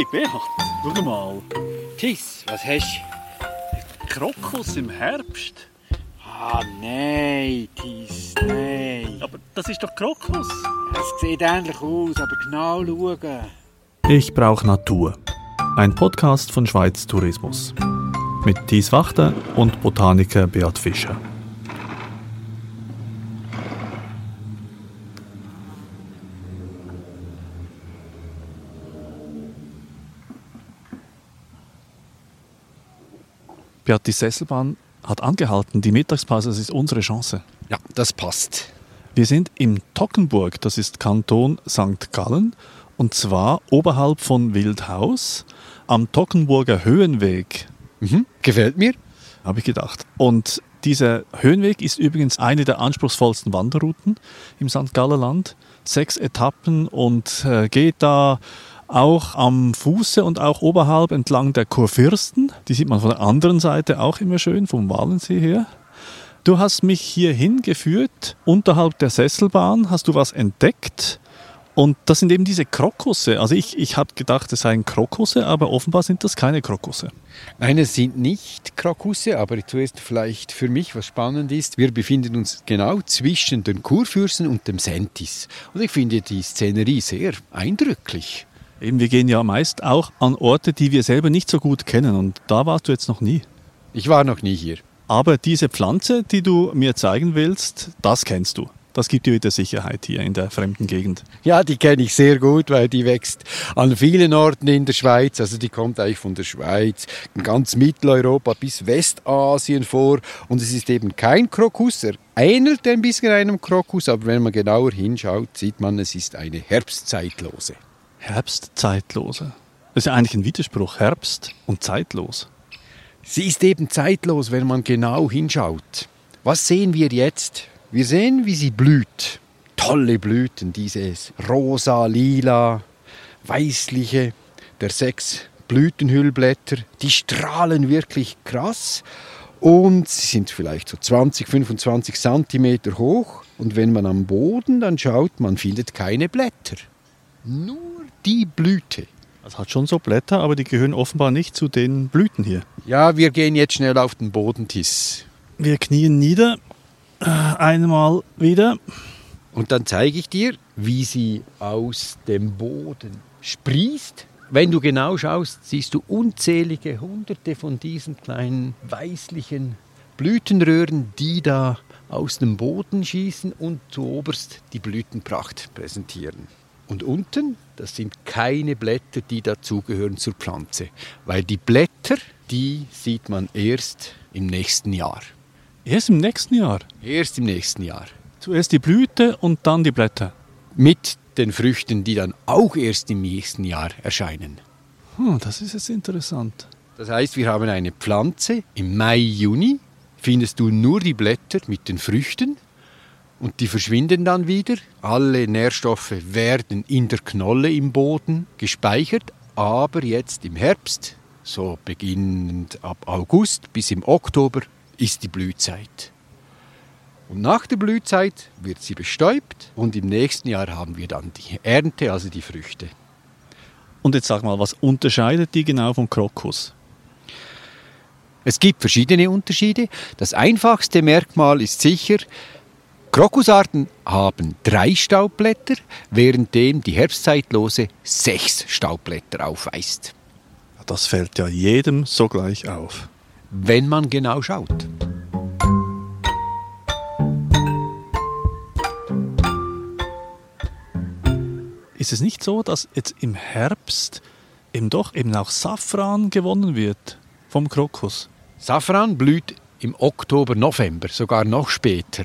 Hey Beat, schau mal. Tis, was hast Krokus im Herbst. du? Ah, nein, Tis, nein. Aber das ist doch Krokus. Es sieht ähnlich aus, aber genau schauen. Ich brauche Natur. Ein Podcast von Schweiz Tourismus. Mit Thies Wachter und Botaniker Beat Fischer. Beat, die Sesselbahn hat angehalten. Die Mittagspause, das ist unsere Chance. Ja, das passt. Wir sind im Tockenburg, das ist Kanton St. Gallen, und zwar oberhalb von Wildhaus am Tockenburger Höhenweg, Mhm. Gefällt mir. habe ich gedacht. Und dieser Höhenweg ist übrigens eine der anspruchsvollsten Wanderrouten im St. Gallerland. Sechs Etappen und äh, geht da auch am Fuße und auch oberhalb entlang der Kurfürsten. Die sieht man von der anderen Seite auch immer schön, vom Walensee her. Du hast mich hierhin geführt, unterhalb der Sesselbahn hast du was entdeckt. Und das sind eben diese Krokusse. Also ich, ich habe gedacht, es seien Krokusse, aber offenbar sind das keine Krokusse. Nein, es sind nicht Krokusse, aber zuerst vielleicht für mich, was spannend ist, wir befinden uns genau zwischen den Kurfürsten und dem Sentis. Und ich finde die Szenerie sehr eindrücklich. Eben, wir gehen ja meist auch an Orte, die wir selber nicht so gut kennen. Und da warst du jetzt noch nie. Ich war noch nie hier. Aber diese Pflanze, die du mir zeigen willst, das kennst du. Das gibt dir wieder Sicherheit hier in der fremden Gegend. Ja, die kenne ich sehr gut, weil die wächst an vielen Orten in der Schweiz. Also die kommt eigentlich von der Schweiz, ganz Mitteleuropa bis Westasien vor. Und es ist eben kein Krokus. Er ähnelt ein bisschen einem Krokus, aber wenn man genauer hinschaut, sieht man, es ist eine Herbstzeitlose. Herbstzeitlose. Das ist ja eigentlich ein Widerspruch. Herbst und zeitlos. Sie ist eben zeitlos, wenn man genau hinschaut. Was sehen wir jetzt? Wir sehen, wie sie blüht. Tolle Blüten, dieses rosa, lila, weißliche der sechs Blütenhüllblätter. Die strahlen wirklich krass und sie sind vielleicht so 20, 25 Zentimeter hoch. Und wenn man am Boden dann schaut, man findet keine Blätter. Nur die Blüte. Es hat schon so Blätter, aber die gehören offenbar nicht zu den Blüten hier. Ja, wir gehen jetzt schnell auf den Bodentiss. Wir knien nieder. Äh, Einmal wieder. Und dann zeige ich dir, wie sie aus dem Boden sprießt. Wenn du genau schaust, siehst du unzählige hunderte von diesen kleinen weißlichen Blütenröhren, die da aus dem Boden schießen und zuoberst die Blütenpracht präsentieren. Und unten, das sind keine Blätter, die dazugehören zur Pflanze, weil die Blätter, die sieht man erst im nächsten Jahr. Erst im nächsten Jahr. Erst im nächsten Jahr. Zuerst die Blüte und dann die Blätter. Mit den Früchten, die dann auch erst im nächsten Jahr erscheinen. Hm, das ist jetzt interessant. Das heißt, wir haben eine Pflanze. Im Mai, Juni findest du nur die Blätter mit den Früchten und die verschwinden dann wieder. Alle Nährstoffe werden in der Knolle im Boden gespeichert, aber jetzt im Herbst, so beginnend ab August bis im Oktober, ist die Blühzeit. Und nach der Blühzeit wird sie bestäubt und im nächsten Jahr haben wir dann die Ernte, also die Früchte. Und jetzt sag mal, was unterscheidet die genau vom Krokus? Es gibt verschiedene Unterschiede. Das einfachste Merkmal ist sicher, Krokusarten haben drei Staubblätter, währenddem die Herbstzeitlose sechs Staubblätter aufweist. Das fällt ja jedem sogleich auf. Wenn man genau schaut. Ist es nicht so, dass jetzt im Herbst eben doch eben auch Safran gewonnen wird vom Krokus? Safran blüht im Oktober, November, sogar noch später.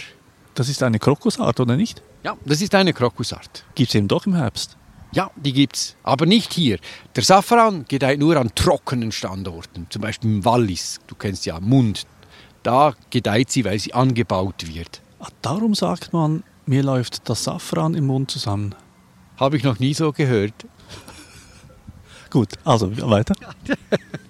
Das ist eine Krokusart, oder nicht? Ja, das ist eine Krokusart. Gibt es eben doch im Herbst. Ja, die gibt's, aber nicht hier. Der Safran gedeiht nur an trockenen Standorten, zum Beispiel im Wallis. Du kennst ja Mund. Da gedeiht sie, weil sie angebaut wird. Ah, darum sagt man, mir läuft das Safran im Mund zusammen. Habe ich noch nie so gehört. Gut, also weiter.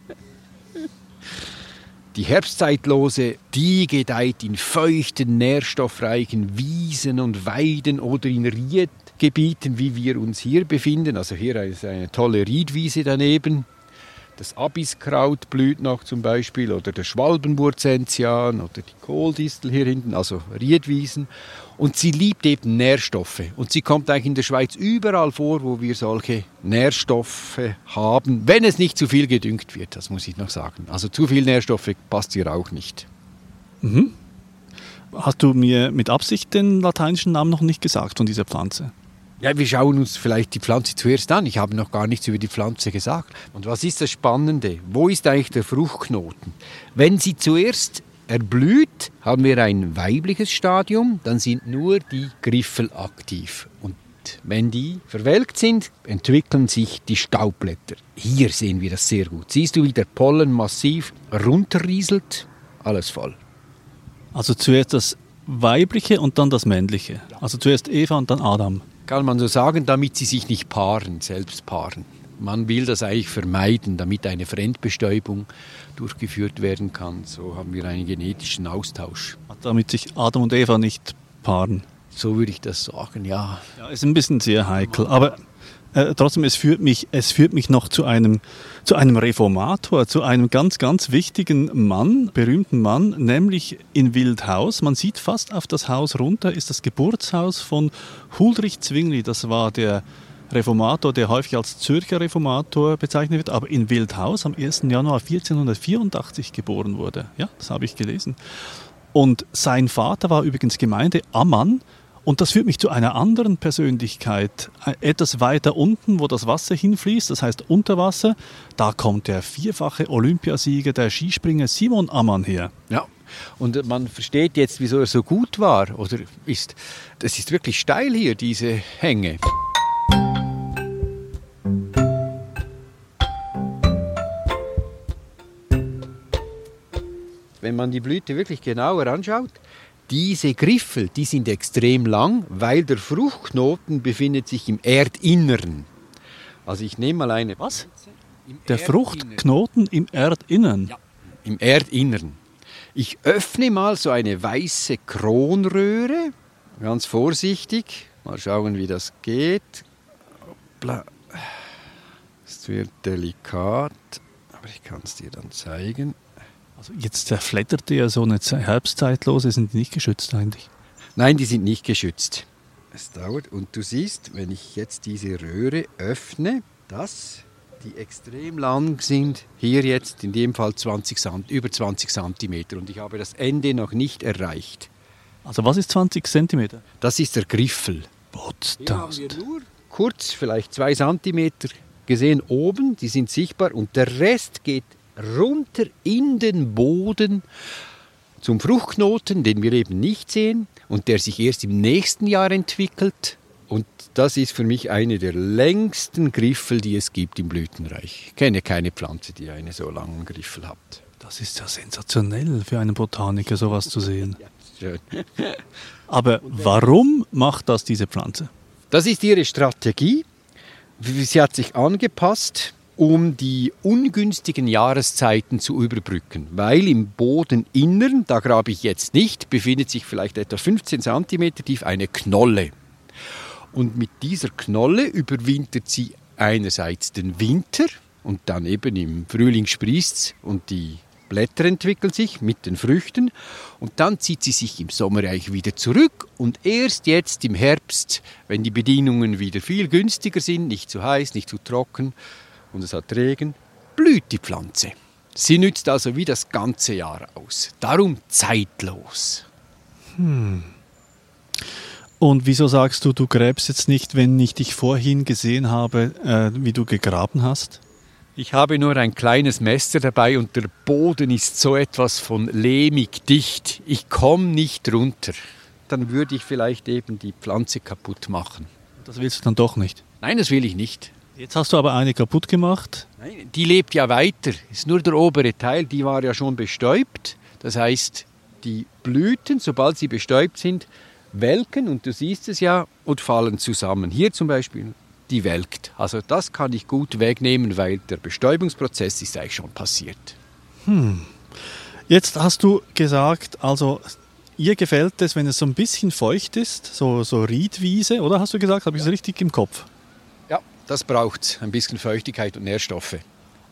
Die Herbstzeitlose, die gedeiht in feuchten, nährstoffreichen Wiesen und Weiden oder in Riedgebieten, wie wir uns hier befinden. Also hier ist eine tolle Riedwiese daneben. Das Abiskraut blüht noch zum Beispiel oder der Schwalbenwurzentian oder die Kohldistel hier hinten, also Riedwiesen. Und sie liebt eben Nährstoffe. Und sie kommt eigentlich in der Schweiz überall vor, wo wir solche Nährstoffe haben, wenn es nicht zu viel gedüngt wird, das muss ich noch sagen. Also zu viel Nährstoffe passt ihr auch nicht. Mhm. Hast du mir mit Absicht den lateinischen Namen noch nicht gesagt von dieser Pflanze? Ja, wir schauen uns vielleicht die Pflanze zuerst an. Ich habe noch gar nichts über die Pflanze gesagt. Und was ist das Spannende? Wo ist eigentlich der Fruchtknoten? Wenn sie zuerst erblüht, haben wir ein weibliches Stadium, dann sind nur die Griffel aktiv. Und wenn die verwelkt sind, entwickeln sich die Staubblätter. Hier sehen wir das sehr gut. Siehst du, wie der Pollen massiv runterrieselt? Alles voll. Also zuerst das weibliche und dann das männliche. Also zuerst Eva und dann Adam kann man so sagen, damit sie sich nicht paaren, selbst paaren. Man will das eigentlich vermeiden, damit eine Fremdbestäubung durchgeführt werden kann. So haben wir einen genetischen Austausch. Damit sich Adam und Eva nicht paaren. So würde ich das sagen, ja. Ja, ist ein bisschen sehr heikel. Aber äh, trotzdem, es führt, mich, es führt mich noch zu einem, zu einem Reformator, zu einem ganz, ganz wichtigen Mann, berühmten Mann, nämlich in Wildhaus. Man sieht fast auf das Haus runter, ist das Geburtshaus von Huldrych Zwingli. Das war der Reformator, der häufig als Zürcher Reformator bezeichnet wird, aber in Wildhaus am 1. Januar 1484 geboren wurde. Ja, das habe ich gelesen. Und sein Vater war übrigens Gemeindeammann und das führt mich zu einer anderen Persönlichkeit. Etwas weiter unten, wo das Wasser hinfließt, das heißt unter Wasser, da kommt der vierfache Olympiasieger, der Skispringer Simon Ammann her. Ja. Und man versteht jetzt, wieso er so gut war oder ist. Das ist wirklich steil hier, diese Hänge. Wenn man die Blüte wirklich genauer anschaut, diese Griffel, die sind extrem lang, weil der Fruchtknoten befindet sich im Erdinneren. Also ich nehme mal eine. Was? der Fruchtknoten im Erdinnern? Ja, im Erdinneren. Ich öffne mal so eine weiße Kronröhre, ganz vorsichtig. Mal schauen, wie das geht. Es wird delikat, aber ich kann es dir dann zeigen. Also jetzt zerflettert ja so eine Herbstzeitlose, sind die nicht geschützt eigentlich? Nein, die sind nicht geschützt. Es dauert und du siehst, wenn ich jetzt diese Röhre öffne, dass die extrem lang sind, hier jetzt in dem Fall 20 über 20 cm und ich habe das Ende noch nicht erreicht. Also was ist 20 cm? Das ist der Griffel. Hier haben wir nur kurz, vielleicht 2 cm gesehen oben, die sind sichtbar und der Rest geht runter in den Boden zum Fruchtknoten, den wir eben nicht sehen und der sich erst im nächsten Jahr entwickelt. Und das ist für mich eine der längsten Griffel, die es gibt im Blütenreich. Ich kenne keine Pflanze, die einen so langen Griffel hat. Das ist ja sensationell für einen Botaniker, sowas zu sehen. Ja, schön. Aber warum macht das diese Pflanze? Das ist ihre Strategie. Sie hat sich angepasst um die ungünstigen Jahreszeiten zu überbrücken, weil im Bodeninnern, da grabe ich jetzt nicht, befindet sich vielleicht etwa 15 cm tief eine Knolle. Und mit dieser Knolle überwintert sie einerseits den Winter und dann eben im Frühling sprießt und die Blätter entwickeln sich mit den Früchten und dann zieht sie sich im Sommer eigentlich wieder zurück und erst jetzt im Herbst, wenn die Bedingungen wieder viel günstiger sind, nicht zu heiß, nicht zu trocken, und es hat Regen, blüht die Pflanze. Sie nützt also wie das ganze Jahr aus. Darum zeitlos. Hm. Und wieso sagst du, du gräbst jetzt nicht, wenn ich dich vorhin gesehen habe, äh, wie du gegraben hast? Ich habe nur ein kleines Messer dabei und der Boden ist so etwas von lehmig dicht. Ich komme nicht runter. Dann würde ich vielleicht eben die Pflanze kaputt machen. Das willst du dann doch nicht? Nein, das will ich nicht. Jetzt hast du aber eine kaputt gemacht. Nein, die lebt ja weiter. Ist nur der obere Teil, die war ja schon bestäubt. Das heißt, die Blüten, sobald sie bestäubt sind, welken und du siehst es ja und fallen zusammen. Hier zum Beispiel, die welkt. Also das kann ich gut wegnehmen, weil der Bestäubungsprozess ist eigentlich schon passiert. Hm. Jetzt hast du gesagt, also ihr gefällt es, wenn es so ein bisschen feucht ist, so, so Riedwiese, oder hast du gesagt? Habe ich es richtig im Kopf? Das braucht ein bisschen Feuchtigkeit und Nährstoffe.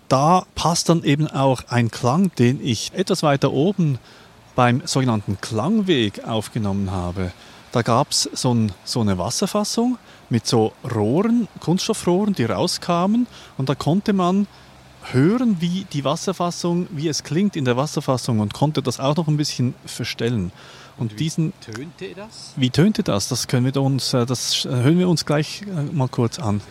Da passt dann eben auch ein Klang, den ich etwas weiter oben beim sogenannten Klangweg aufgenommen habe. Da gab es so, ein, so eine Wasserfassung mit so Rohren, Kunststoffrohren, die rauskamen und da konnte man hören, wie die Wasserfassung, wie es klingt in der Wasserfassung und konnte das auch noch ein bisschen verstellen. Und diesen, Tönte das? wie tönte das? Das können wir uns, äh, das hören wir uns gleich äh, mal kurz an.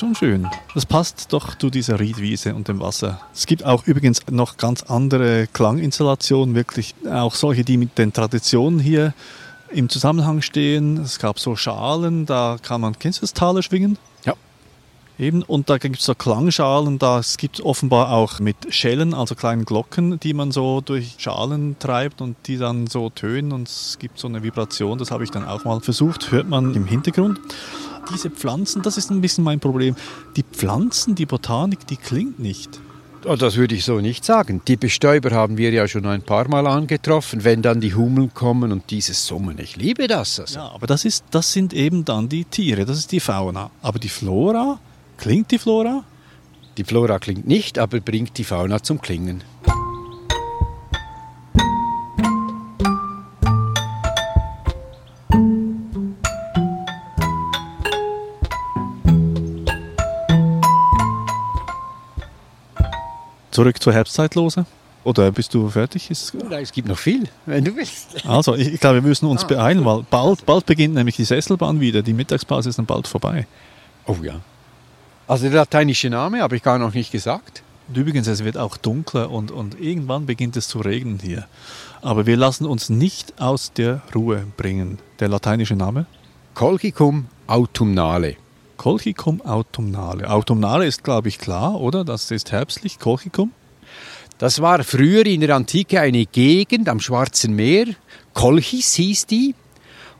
Schon schön. Das passt doch zu dieser Riedwiese und dem Wasser. Es gibt auch übrigens noch ganz andere Klanginstallationen, wirklich auch solche, die mit den Traditionen hier im Zusammenhang stehen. Es gab so Schalen, da kann man, kennst du das Taler schwingen? Ja. Eben, und da gibt es so Klangschalen, das gibt offenbar auch mit Schellen, also kleinen Glocken, die man so durch Schalen treibt und die dann so tönen und es gibt so eine Vibration, das habe ich dann auch mal versucht, hört man im Hintergrund. Diese Pflanzen, das ist ein bisschen mein Problem. Die Pflanzen, die Botanik, die klingt nicht. Oh, das würde ich so nicht sagen. Die Bestäuber haben wir ja schon ein paar Mal angetroffen, wenn dann die Hummeln kommen und dieses Summen. Ich liebe das. Also. Ja, aber das, ist, das sind eben dann die Tiere, das ist die Fauna. Aber die Flora, klingt die Flora? Die Flora klingt nicht, aber bringt die Fauna zum Klingen. Zurück zur Herbstzeitlose? Oder bist du fertig? Ist Nein, es gibt noch viel, wenn du willst. also, ich, ich glaube, wir müssen uns beeilen, weil bald, bald beginnt nämlich die Sesselbahn wieder. Die Mittagspause ist dann bald vorbei. Oh ja. Also der lateinische Name habe ich gar noch nicht gesagt. Und übrigens, es wird auch dunkler und, und irgendwann beginnt es zu regnen hier. Aber wir lassen uns nicht aus der Ruhe bringen. Der lateinische Name? Colchicum autumnale. Colchicum autumnale. Autumnale ist, glaube ich, klar, oder? Das ist herbstlich, Colchicum. Das war früher in der Antike eine Gegend am Schwarzen Meer. Kolchis hieß die.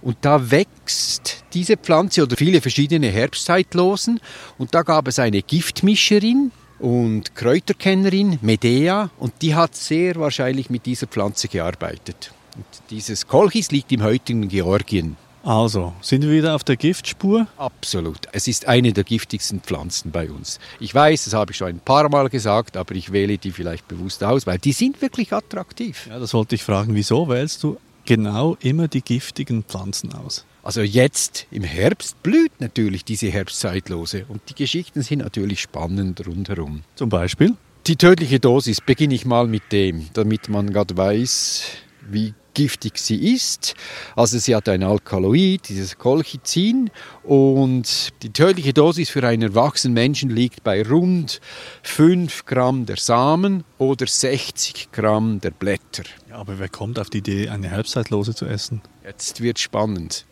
Und da wächst diese Pflanze oder viele verschiedene Herbstzeitlosen. Und da gab es eine Giftmischerin und Kräuterkennerin, Medea, und die hat sehr wahrscheinlich mit dieser Pflanze gearbeitet. Und dieses Kolchis liegt im heutigen Georgien. Also, sind wir wieder auf der Giftspur? Absolut. Es ist eine der giftigsten Pflanzen bei uns. Ich weiß, das habe ich schon ein paar Mal gesagt, aber ich wähle die vielleicht bewusst aus, weil die sind wirklich attraktiv. Ja, das wollte ich fragen. Wieso wählst du genau immer die giftigen Pflanzen aus? Also jetzt im Herbst blüht natürlich diese Herbstzeitlose und die Geschichten sind natürlich spannend rundherum. Zum Beispiel? Die tödliche Dosis beginne ich mal mit dem, damit man gerade weiß, wie giftig sie ist. Also sie hat ein Alkaloid, dieses Colchicin und die tödliche Dosis für einen erwachsenen Menschen liegt bei rund 5 Gramm der Samen oder 60 Gramm der Blätter. Ja, aber wer kommt auf die Idee, eine Herbstzeitlose zu essen? Jetzt wird spannend.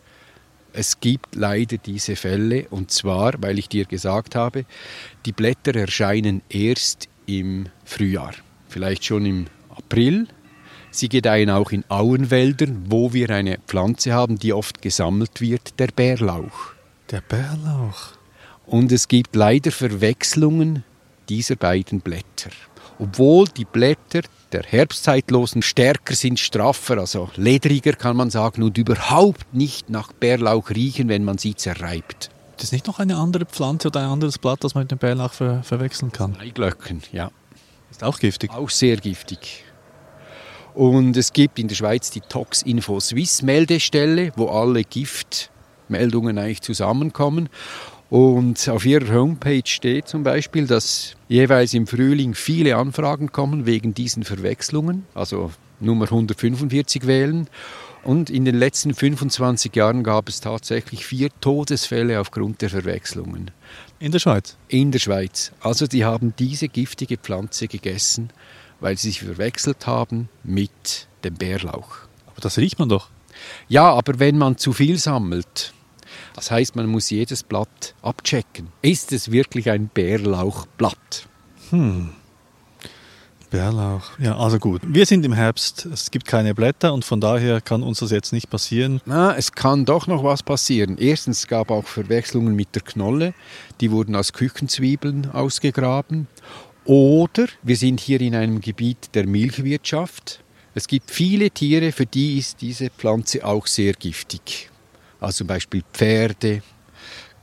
Es gibt leider diese Fälle und zwar, weil ich dir gesagt habe, die Blätter erscheinen erst im Frühjahr, vielleicht schon im April. Sie gedeihen auch in Auenwäldern, wo wir eine Pflanze haben, die oft gesammelt wird, der Bärlauch. Der Bärlauch. Und es gibt leider Verwechslungen dieser beiden Blätter. Obwohl die Blätter der Herbstzeitlosen stärker sind, straffer, also ledriger kann man sagen, und überhaupt nicht nach Bärlauch riechen, wenn man sie zerreibt. Das ist nicht noch eine andere Pflanze oder ein anderes Blatt, das man mit dem Bärlauch ver verwechseln kann. Eiglöcken, ja. Ist auch giftig. Auch sehr giftig. Und es gibt in der Schweiz die Tox Info Swiss Meldestelle, wo alle Giftmeldungen eigentlich zusammenkommen. Und auf ihrer Homepage steht zum Beispiel, dass jeweils im Frühling viele Anfragen kommen wegen diesen Verwechslungen, also Nummer 145 wählen. Und in den letzten 25 Jahren gab es tatsächlich vier Todesfälle aufgrund der Verwechslungen In der Schweiz. in der Schweiz. Also die haben diese giftige Pflanze gegessen, weil sie sich verwechselt haben mit dem Bärlauch. Aber das riecht man doch. Ja, aber wenn man zu viel sammelt, das heißt, man muss jedes Blatt abchecken. Ist es wirklich ein Bärlauchblatt? Bärlauch. Ja, also gut. Wir sind im Herbst, es gibt keine Blätter und von daher kann uns das jetzt nicht passieren. Na, es kann doch noch was passieren. Erstens gab auch Verwechslungen mit der Knolle. Die wurden als Küchenzwiebeln ausgegraben. Oder wir sind hier in einem Gebiet der Milchwirtschaft. Es gibt viele Tiere, für die ist diese Pflanze auch sehr giftig. Also zum Beispiel Pferde,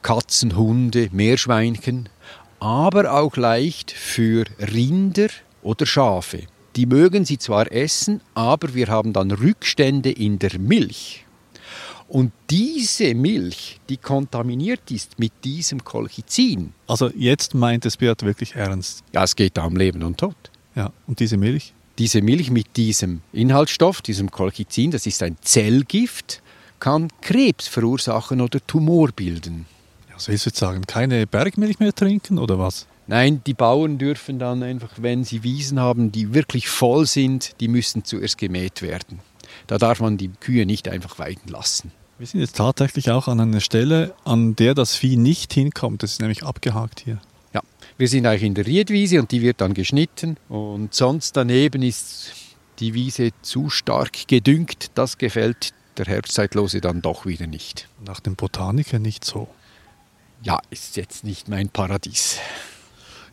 Katzen, Hunde, Meerschweinchen, aber auch leicht für Rinder oder Schafe. Die mögen sie zwar essen, aber wir haben dann Rückstände in der Milch. Und diese Milch, die kontaminiert ist mit diesem Kolchizin, Also jetzt meint es Beat wirklich ernst. ja, es geht da um Leben und Tod. Ja, und diese Milch? Diese Milch mit diesem Inhaltsstoff, diesem Kolchizin, das ist ein Zellgift, kann Krebs verursachen oder Tumor bilden. Was willst du jetzt sagen? Keine Bergmilch mehr trinken oder was? Nein, die Bauern dürfen dann einfach, wenn sie Wiesen haben, die wirklich voll sind, die müssen zuerst gemäht werden. Da darf man die Kühe nicht einfach weiden lassen. Wir sind jetzt tatsächlich auch an einer Stelle, an der das Vieh nicht hinkommt. Das ist nämlich abgehakt hier. Ja, wir sind eigentlich in der Riedwiese und die wird dann geschnitten und sonst daneben ist die Wiese zu stark gedüngt. Das gefällt der Herbstzeitlose dann doch wieder nicht. Nach dem Botaniker nicht so. Ja, ist jetzt nicht mein Paradies.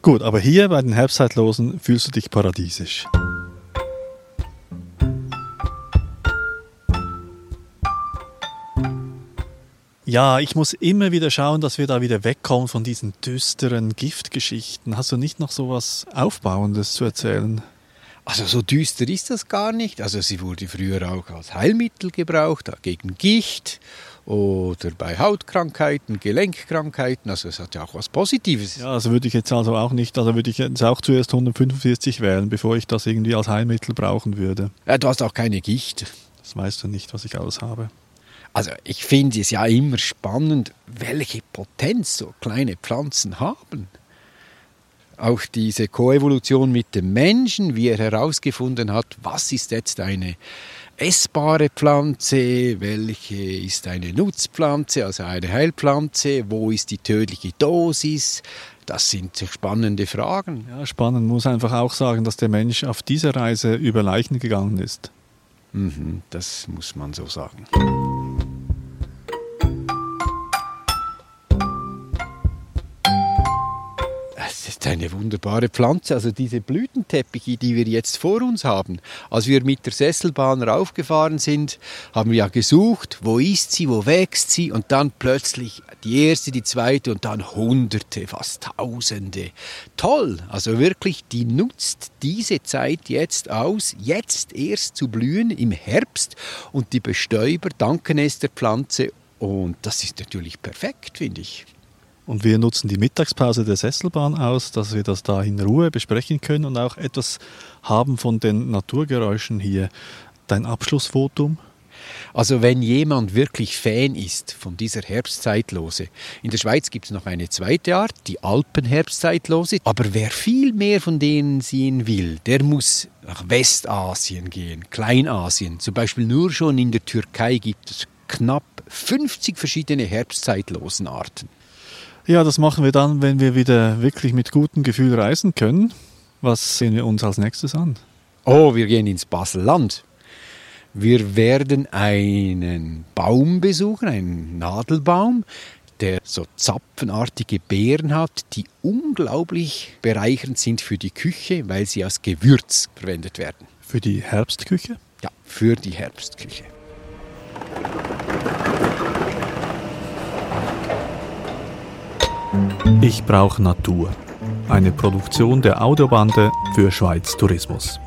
Gut, aber hier bei den Herbstzeitlosen fühlst du dich paradiesisch. Ja, ich muss immer wieder schauen, dass wir da wieder wegkommen von diesen düsteren Giftgeschichten. Hast du nicht noch so was Aufbauendes zu erzählen? Also so düster ist das gar nicht. Also sie wurde früher auch als Heilmittel gebraucht, gegen Gicht oder bei Hautkrankheiten, Gelenkkrankheiten. Also es hat ja auch was Positives. Ja, also würde ich jetzt also auch nicht, also würde ich jetzt auch zuerst 145 wählen, bevor ich das irgendwie als Heilmittel brauchen würde. Ja, du hast auch keine Gicht. Das weißt du nicht, was ich alles habe. Also ich finde es ja immer spannend, welche Potenz so kleine Pflanzen haben. Auch diese Koevolution mit dem Menschen, wie er herausgefunden hat, was ist jetzt eine essbare Pflanze, welche ist eine Nutzpflanze, also eine Heilpflanze, wo ist die tödliche Dosis. Das sind spannende Fragen. Ja, spannend. Muss einfach auch sagen, dass der Mensch auf dieser Reise über Leichen gegangen ist. Mhm, das muss man so sagen. Ist eine wunderbare Pflanze. Also diese Blütenteppiche, die wir jetzt vor uns haben. Als wir mit der Sesselbahn raufgefahren sind, haben wir ja gesucht, wo ist sie, wo wächst sie und dann plötzlich die erste, die zweite und dann hunderte, fast tausende. Toll, also wirklich, die nutzt diese Zeit jetzt aus, jetzt erst zu blühen im Herbst und die Bestäuber danken es der Pflanze und das ist natürlich perfekt, finde ich. Und wir nutzen die Mittagspause der Sesselbahn aus, dass wir das da in Ruhe besprechen können und auch etwas haben von den Naturgeräuschen hier. Dein Abschlussvotum? Also wenn jemand wirklich Fan ist von dieser Herbstzeitlose, in der Schweiz gibt es noch eine zweite Art, die Alpenherbstzeitlose, aber wer viel mehr von denen sehen will, der muss nach Westasien gehen, Kleinasien. Zum Beispiel nur schon in der Türkei gibt es knapp 50 verschiedene Herbstzeitlosenarten. Ja, das machen wir dann, wenn wir wieder wirklich mit gutem Gefühl reisen können. Was sehen wir uns als nächstes an? Oh, wir gehen ins Baselland. Wir werden einen Baum besuchen, einen Nadelbaum, der so zapfenartige Beeren hat, die unglaublich bereichernd sind für die Küche, weil sie als Gewürz verwendet werden. Für die Herbstküche? Ja, für die Herbstküche. Ich brauche Natur. Eine Produktion der Audiobande für Schweiz Tourismus.